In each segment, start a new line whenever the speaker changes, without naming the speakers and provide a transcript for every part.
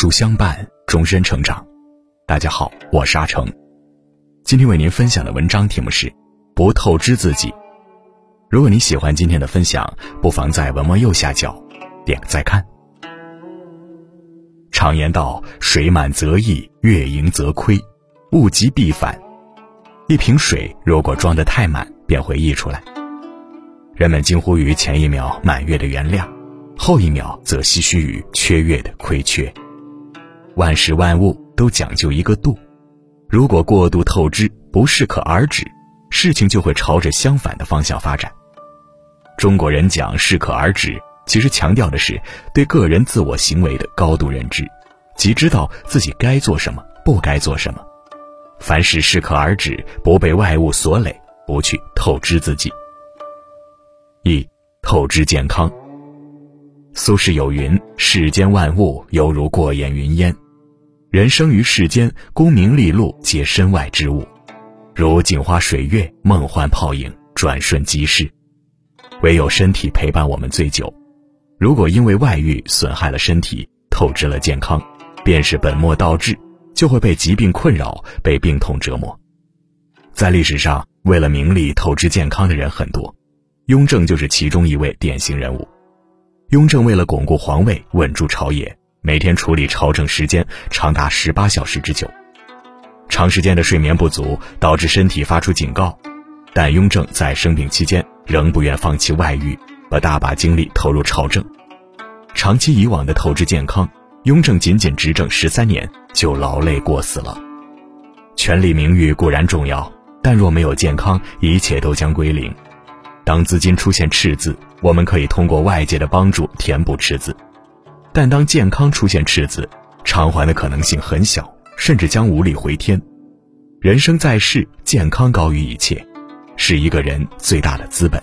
书相伴，终身成长。大家好，我是阿成。今天为您分享的文章题目是“不透支自己”。如果你喜欢今天的分享，不妨在文末右下角点个再看。常言道：“水满则溢，月盈则亏，物极必反。”一瓶水如果装得太满，便会溢出来。人们惊呼于前一秒满月的原谅。后一秒则唏嘘于缺月的亏缺。万事万物都讲究一个度，如果过度透支，不适可而止，事情就会朝着相反的方向发展。中国人讲适可而止，其实强调的是对个人自我行为的高度认知，即知道自己该做什么，不该做什么。凡事适可而止，不被外物所累，不去透支自己。一透支健康。苏轼有云：“世间万物犹如过眼云烟，人生于世间，功名利禄皆身外之物，如镜花水月、梦幻泡影，转瞬即逝。唯有身体陪伴我们最久。如果因为外遇损害了身体，透支了健康，便是本末倒置，就会被疾病困扰，被病痛折磨。在历史上，为了名利透支健康的人很多，雍正就是其中一位典型人物。”雍正为了巩固皇位、稳住朝野，每天处理朝政时间长达十八小时之久。长时间的睡眠不足导致身体发出警告，但雍正在生病期间仍不愿放弃外遇，把大把精力投入朝政。长期以往的透支健康，雍正仅仅执政十三年就劳累过死了。权力名誉固然重要，但若没有健康，一切都将归零。当资金出现赤字，我们可以通过外界的帮助填补赤字；但当健康出现赤字，偿还的可能性很小，甚至将无力回天。人生在世，健康高于一切，是一个人最大的资本。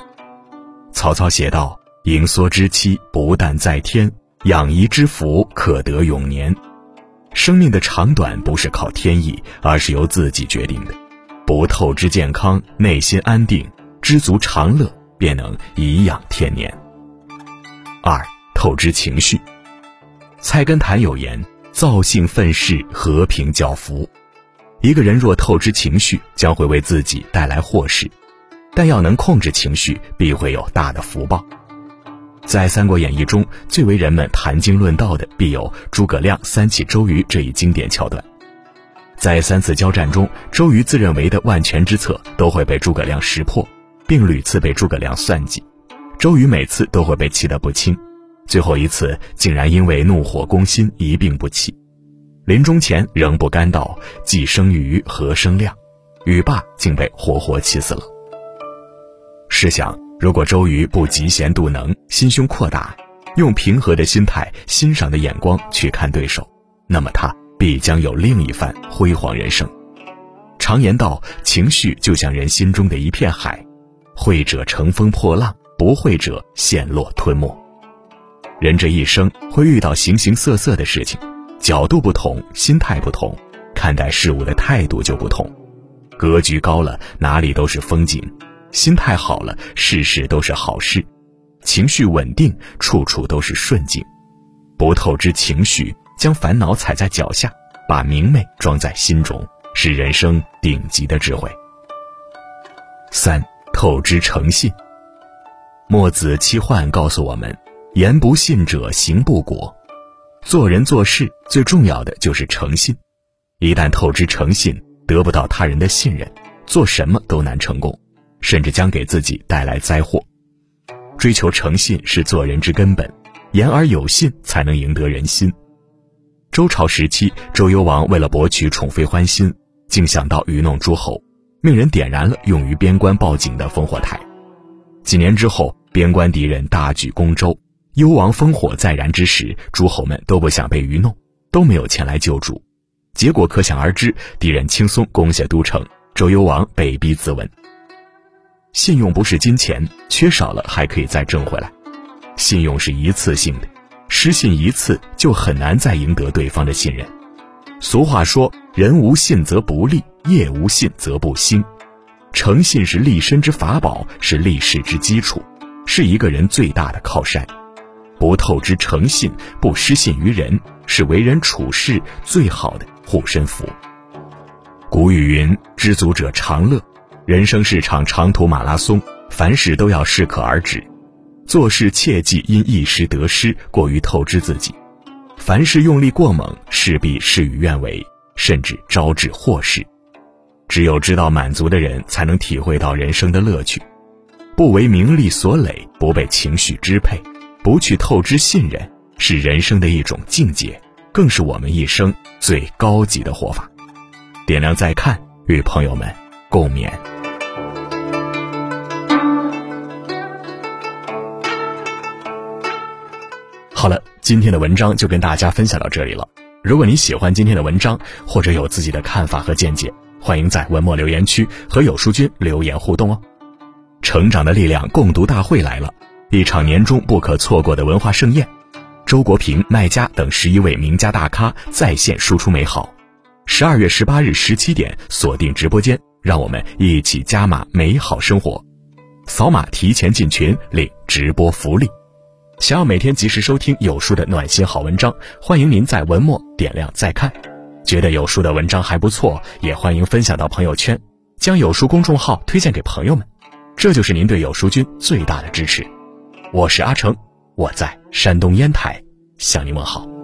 曹操写道：“盈缩之期不但在天，养怡之福可得永年。”生命的长短不是靠天意，而是由自己决定的。不透支健康，内心安定，知足常乐。便能颐养天年。二透支情绪。菜根谭有言：“躁性愤世，和平教福。”一个人若透支情绪，将会为自己带来祸事；但要能控制情绪，必会有大的福报。在《三国演义》中，最为人们谈经论道的，必有诸葛亮三气周瑜这一经典桥段。在三次交战中，周瑜自认为的万全之策，都会被诸葛亮识破。并屡次被诸葛亮算计，周瑜每次都会被气得不轻，最后一次竟然因为怒火攻心一病不起，临终前仍不甘道：“既生瑜，何生亮？”语罢，竟被活活气死了。试想，如果周瑜不嫉贤妒能、心胸阔大，用平和的心态、欣赏的眼光去看对手，那么他必将有另一番辉煌人生。常言道：“情绪就像人心中的一片海。”会者乘风破浪，不会者陷落吞没。人这一生会遇到形形色色的事情，角度不同，心态不同，看待事物的态度就不同。格局高了，哪里都是风景；心态好了，事事都是好事；情绪稳定，处处都是顺境。不透支情绪，将烦恼踩在脚下，把明媚装在心中，是人生顶级的智慧。三。透支诚信。墨子七幻告诉我们：言不信者行不果。做人做事最重要的就是诚信。一旦透支诚信，得不到他人的信任，做什么都难成功，甚至将给自己带来灾祸。追求诚信是做人之根本，言而有信才能赢得人心。周朝时期，周幽王为了博取宠妃欢心，竟想到愚弄诸侯。命人点燃了用于边关报警的烽火台，几年之后，边关敌人大举攻周，幽王烽火再燃之时，诸侯们都不想被愚弄，都没有前来救助，结果可想而知，敌人轻松攻下都城，周幽王被逼自刎。信用不是金钱，缺少了还可以再挣回来，信用是一次性的，失信一次就很难再赢得对方的信任。俗话说：“人无信则不立。”业无信则不兴，诚信是立身之法宝，是立世之基础，是一个人最大的靠山。不透支诚信，不失信于人，是为人处事最好的护身符。古语云：“知足者常乐。”人生是场长途马拉松，凡事都要适可而止，做事切忌因一时得失过于透支自己。凡事用力过猛，势必事与愿违，甚至招致祸事。只有知道满足的人，才能体会到人生的乐趣。不为名利所累，不被情绪支配，不去透支信任，是人生的一种境界，更是我们一生最高级的活法。点亮再看，与朋友们共勉。好了，今天的文章就跟大家分享到这里了。如果你喜欢今天的文章，或者有自己的看法和见解，欢迎在文末留言区和有书君留言互动哦。成长的力量共读大会来了，一场年终不可错过的文化盛宴。周国平、麦家等十一位名家大咖在线输出美好。十二月十八日十七点，锁定直播间，让我们一起加码美好生活。扫码提前进群领直播福利。想要每天及时收听有书的暖心好文章，欢迎您在文末点亮再看。觉得有书的文章还不错，也欢迎分享到朋友圈，将有书公众号推荐给朋友们，这就是您对有书君最大的支持。我是阿成，我在山东烟台向你问好。